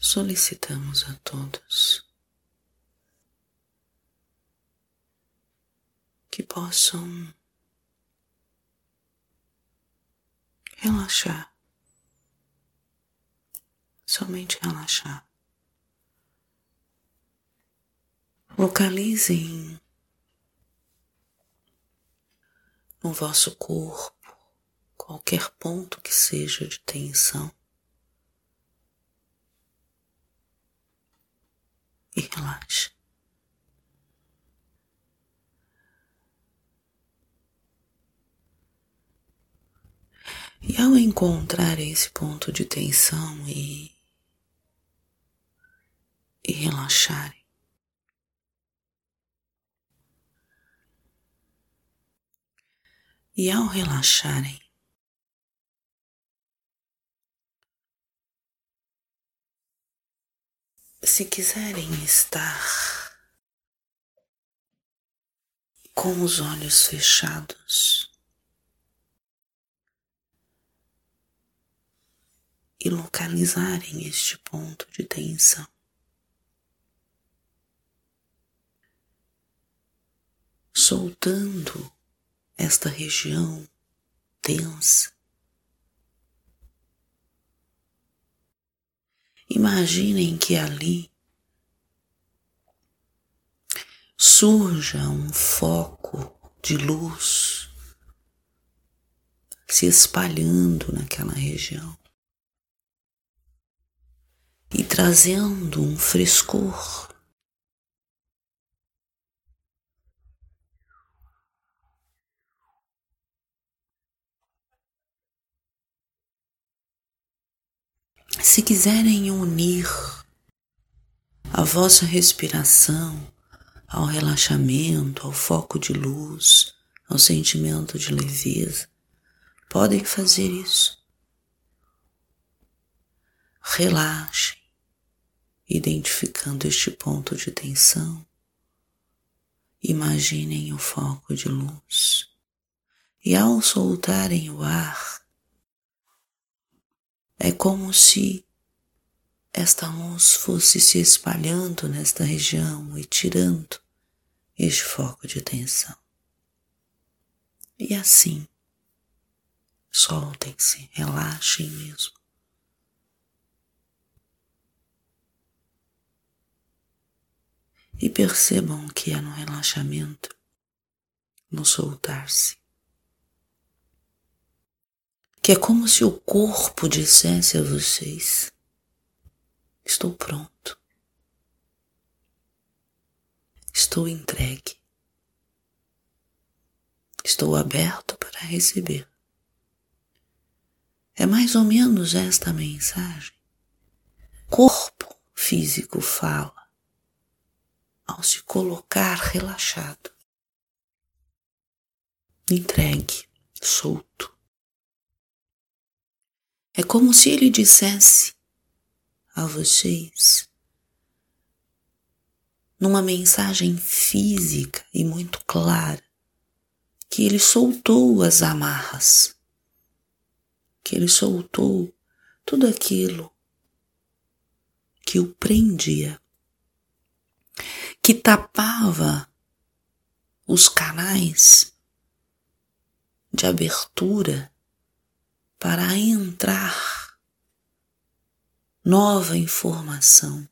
solicitamos a todos que possam relaxar, somente relaxar. Localizem no vosso corpo qualquer ponto que seja de tensão e relaxe. E ao encontrar esse ponto de tensão e, e relaxarem, e ao relaxarem, se quiserem estar com os olhos fechados e localizarem este ponto de tensão. Soltando esta região tensa Imaginem que ali surja um foco de luz se espalhando naquela região e trazendo um frescor Se quiserem unir a vossa respiração ao relaxamento, ao foco de luz, ao sentimento de leveza, podem fazer isso. Relaxem, identificando este ponto de tensão. Imaginem o foco de luz. E ao soltarem o ar, é como se esta luz fosse se espalhando nesta região e tirando este foco de tensão. E assim, soltem-se, relaxem mesmo. E percebam que é no relaxamento, no soltar-se, que é como se o corpo dissesse a vocês: Estou pronto, estou entregue, estou aberto para receber. É mais ou menos esta mensagem. Corpo físico fala ao se colocar relaxado, entregue, solto. É como se ele dissesse a vocês, numa mensagem física e muito clara, que ele soltou as amarras, que ele soltou tudo aquilo que o prendia, que tapava os canais de abertura para entrar nova informação,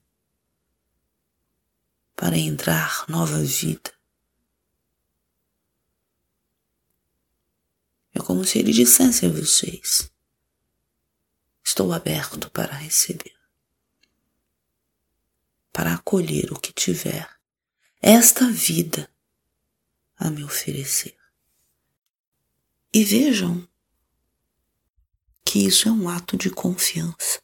para entrar nova vida. É como se ele dissesse a vocês: Estou aberto para receber, para acolher o que tiver esta vida a me oferecer. E vejam que isso é um ato de confiança.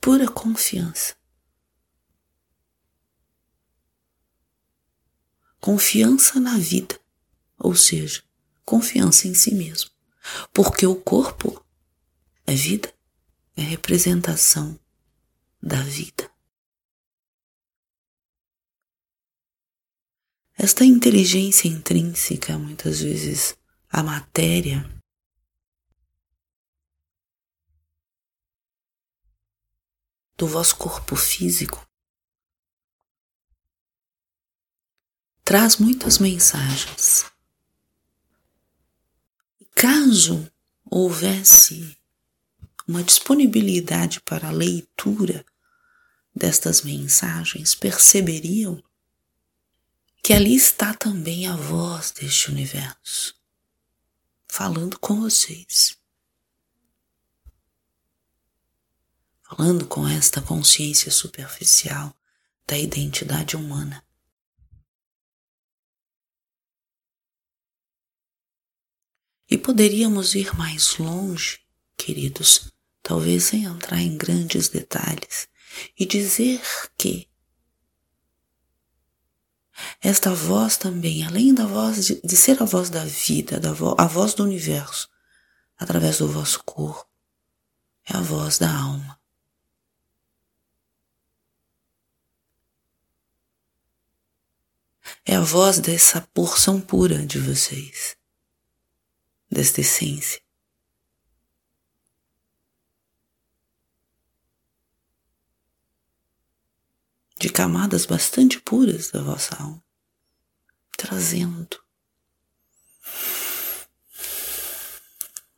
Pura confiança. Confiança na vida, ou seja, confiança em si mesmo. Porque o corpo é vida, é representação da vida. Esta inteligência intrínseca, muitas vezes, a matéria, do vosso corpo físico, traz muitas mensagens. E caso houvesse uma disponibilidade para a leitura destas mensagens, perceberiam que ali está também a voz deste universo, falando com vocês. Falando com esta consciência superficial da identidade humana. E poderíamos ir mais longe, queridos, talvez sem entrar em grandes detalhes, e dizer que esta voz também, além da voz de, de ser a voz da vida, da vo, a voz do universo, através do vosso corpo, é a voz da alma. É a voz dessa porção pura de vocês desta essência. De camadas bastante puras da vossa alma, trazendo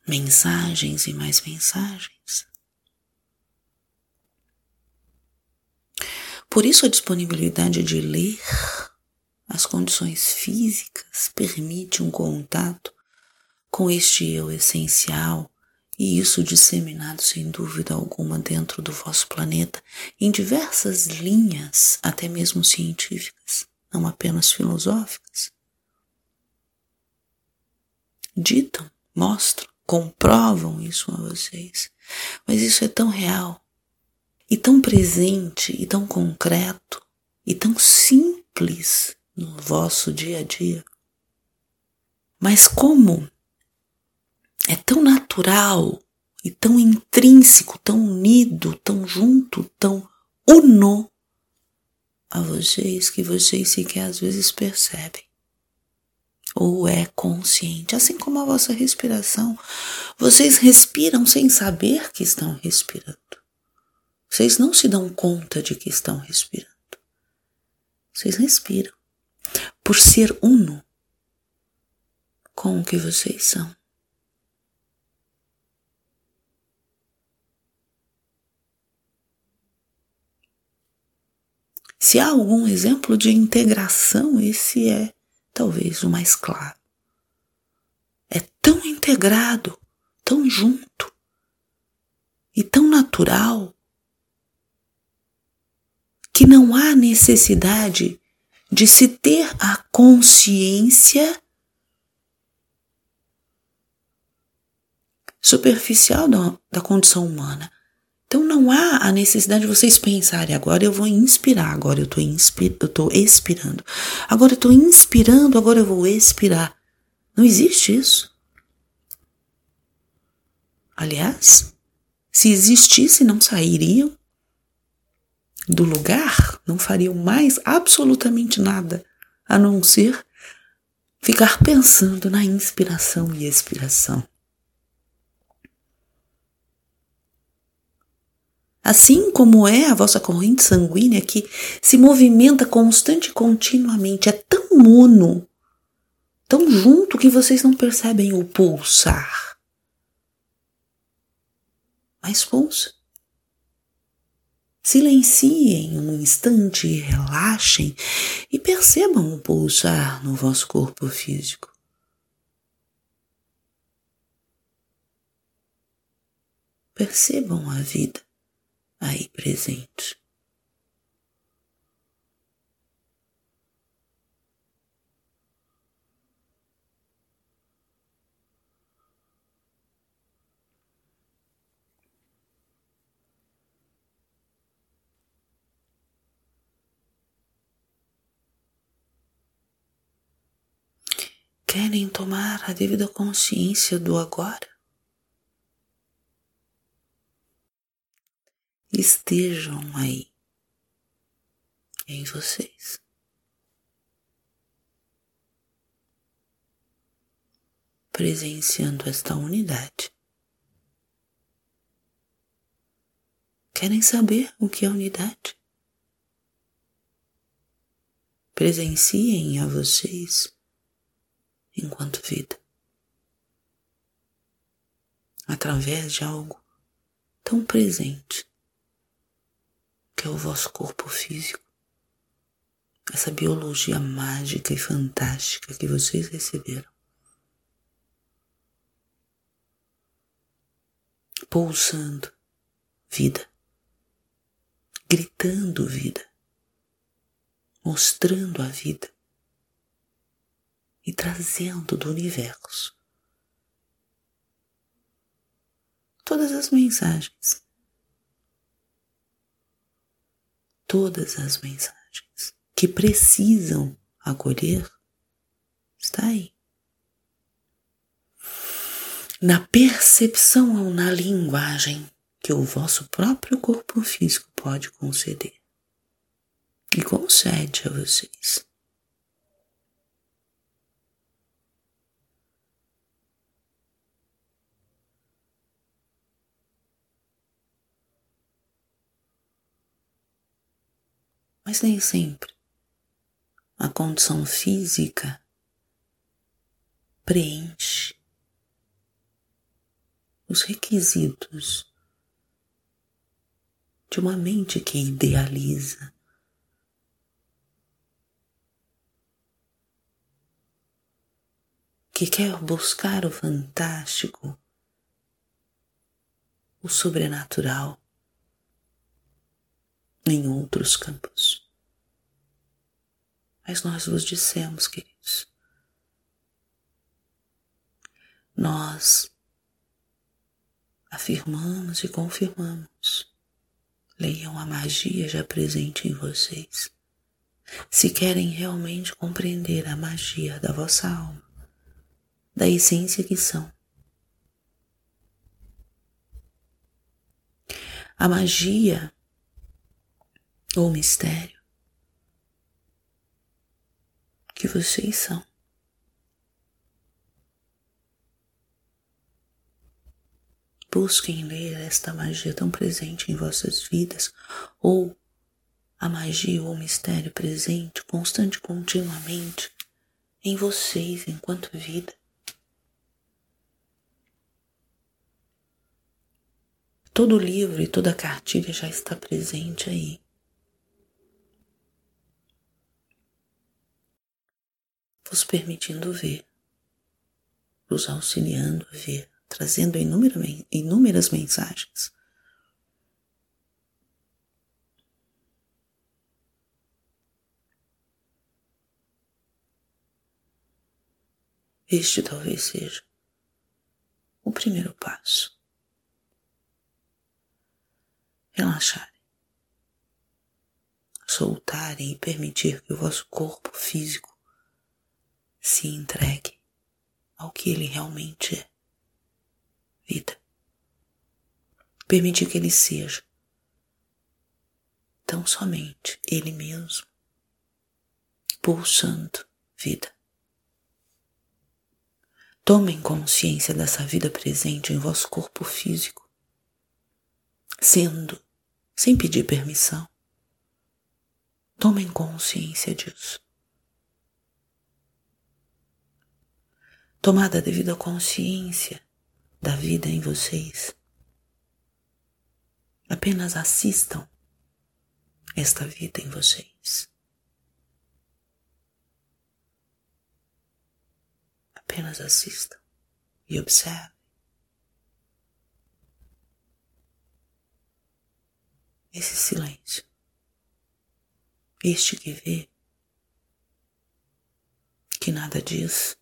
mensagens e mais mensagens. Por isso, a disponibilidade de ler as condições físicas permite um contato com este eu essencial e isso disseminado sem dúvida alguma dentro do vosso planeta em diversas linhas, até mesmo científicas, não apenas filosóficas. Ditam, mostram, comprovam isso a vocês, mas isso é tão real e tão presente e tão concreto e tão simples no vosso dia a dia. Mas como é tão natural e tão intrínseco, tão unido, tão junto, tão uno a vocês que vocês sequer às vezes percebem. Ou é consciente, assim como a vossa respiração. Vocês respiram sem saber que estão respirando. Vocês não se dão conta de que estão respirando. Vocês respiram por ser uno com o que vocês são. Se há algum exemplo de integração, esse é talvez o mais claro. É tão integrado, tão junto e tão natural que não há necessidade de se ter a consciência superficial da, da condição humana. Então não há a necessidade de vocês pensarem, agora eu vou inspirar, agora eu estou expirando, agora eu estou inspirando, agora eu vou expirar. Não existe isso. Aliás, se existisse, não sairiam do lugar, não fariam mais absolutamente nada a não ser ficar pensando na inspiração e expiração. Assim como é a vossa corrente sanguínea que se movimenta constante e continuamente, é tão uno, tão junto que vocês não percebem o pulsar. Mas pulsa. Silenciem um instante e relaxem e percebam o pulsar no vosso corpo físico. Percebam a vida aí presente. Querem tomar a devida consciência do agora? Estejam aí em vocês. Presenciando esta unidade querem saber o que é unidade. Presenciem a vocês enquanto vida, através de algo tão presente que é o vosso corpo físico, essa biologia mágica e fantástica que vocês receberam. Pulsando vida, gritando vida, mostrando a vida. E trazendo do universo. Todas as mensagens, todas as mensagens que precisam acolher, está aí. Na percepção ou na linguagem que o vosso próprio corpo físico pode conceder. E concede a vocês. Mas nem sempre a condição física preenche os requisitos de uma mente que idealiza. Que quer buscar o fantástico, o sobrenatural em outros campos. Mas nós vos dissemos, queridos, nós afirmamos e confirmamos Leiam a magia já presente em vocês. Se querem realmente compreender a magia da vossa alma, da essência que são. A magia ou mistério que vocês são. Busquem ler esta magia tão presente em vossas vidas, ou a magia ou mistério presente, constante continuamente em vocês enquanto vida. Todo livro e toda cartilha já está presente aí. Vos permitindo ver, vos auxiliando a ver trazendo inúmeras mensagens. Este talvez seja o primeiro passo. Relaxarem, soltarem e permitir que o vosso corpo físico se entregue ao que ele realmente é vida. Permitir que ele seja tão somente ele mesmo, pulsando vida. Tomem consciência dessa vida presente em vosso corpo físico, sendo, sem pedir permissão. Tomem consciência disso. Tomada a devida consciência, da vida em vocês. Apenas assistam esta vida em vocês. Apenas assistam e observem. Esse silêncio, este que vê, que nada diz,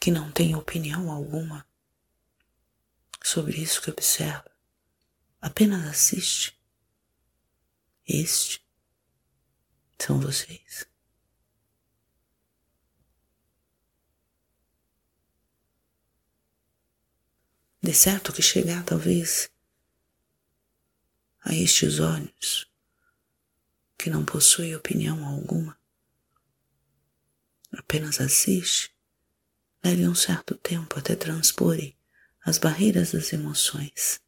que não tem opinião alguma, sobre isso que observa. Apenas assiste. Este são vocês. De certo que chegar talvez a estes olhos que não possuem opinião alguma, apenas assiste, leve um certo tempo até transporem as barreiras das emoções.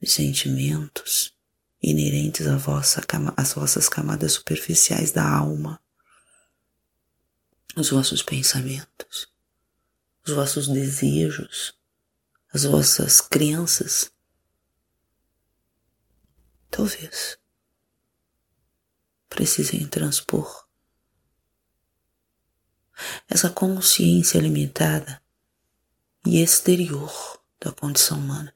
os sentimentos inerentes à vossa, às vossas camadas superficiais da alma, os vossos pensamentos, os vossos desejos, as vossas crenças. Talvez precisem transpor essa consciência limitada e exterior da condição humana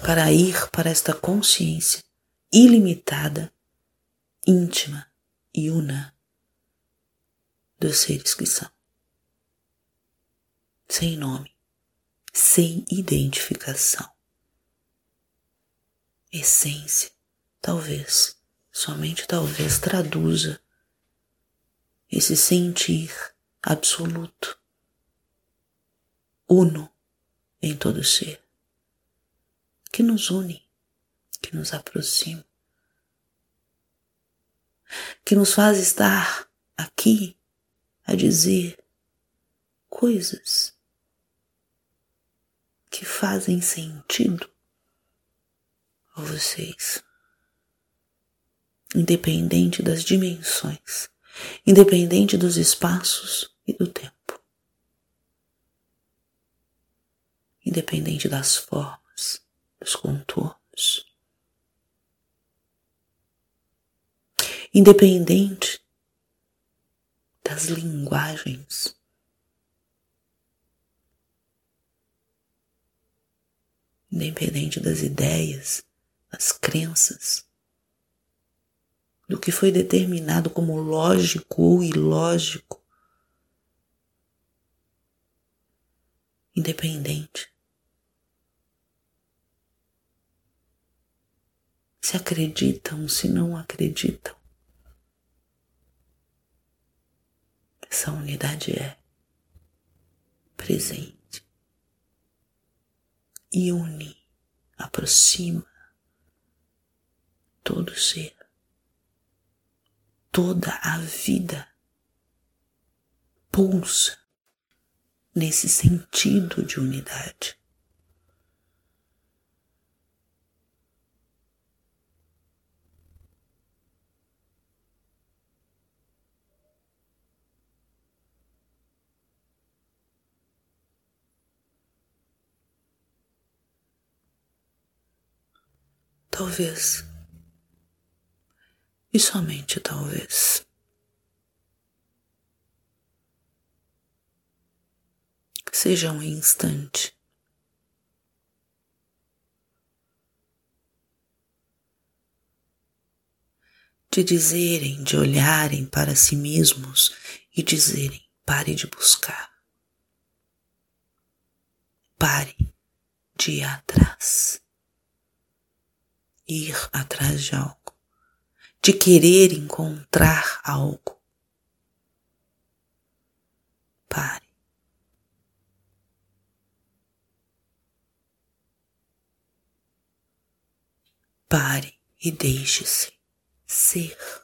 para ir para esta consciência ilimitada, íntima e una dos seres que são. Sem nome, sem identificação. Essência, talvez, somente talvez traduza esse sentir absoluto, uno em todo ser, que nos une, que nos aproxima, que nos faz estar aqui a dizer coisas que fazem sentido a vocês, independente das dimensões independente dos espaços e do tempo, independente das formas, dos contornos, independente das linguagens. Independente das ideias, das crenças, do que foi determinado como lógico ou ilógico, independente. Se acreditam, se não acreditam. Essa unidade é presente e une, aproxima todo ser toda a vida pulsa nesse sentido de unidade. Talvez e somente talvez. Seja um instante. De dizerem, de olharem para si mesmos e dizerem: pare de buscar. Pare de ir atrás. Ir atrás de algo de querer encontrar algo. Pare. Pare e deixe-se ser.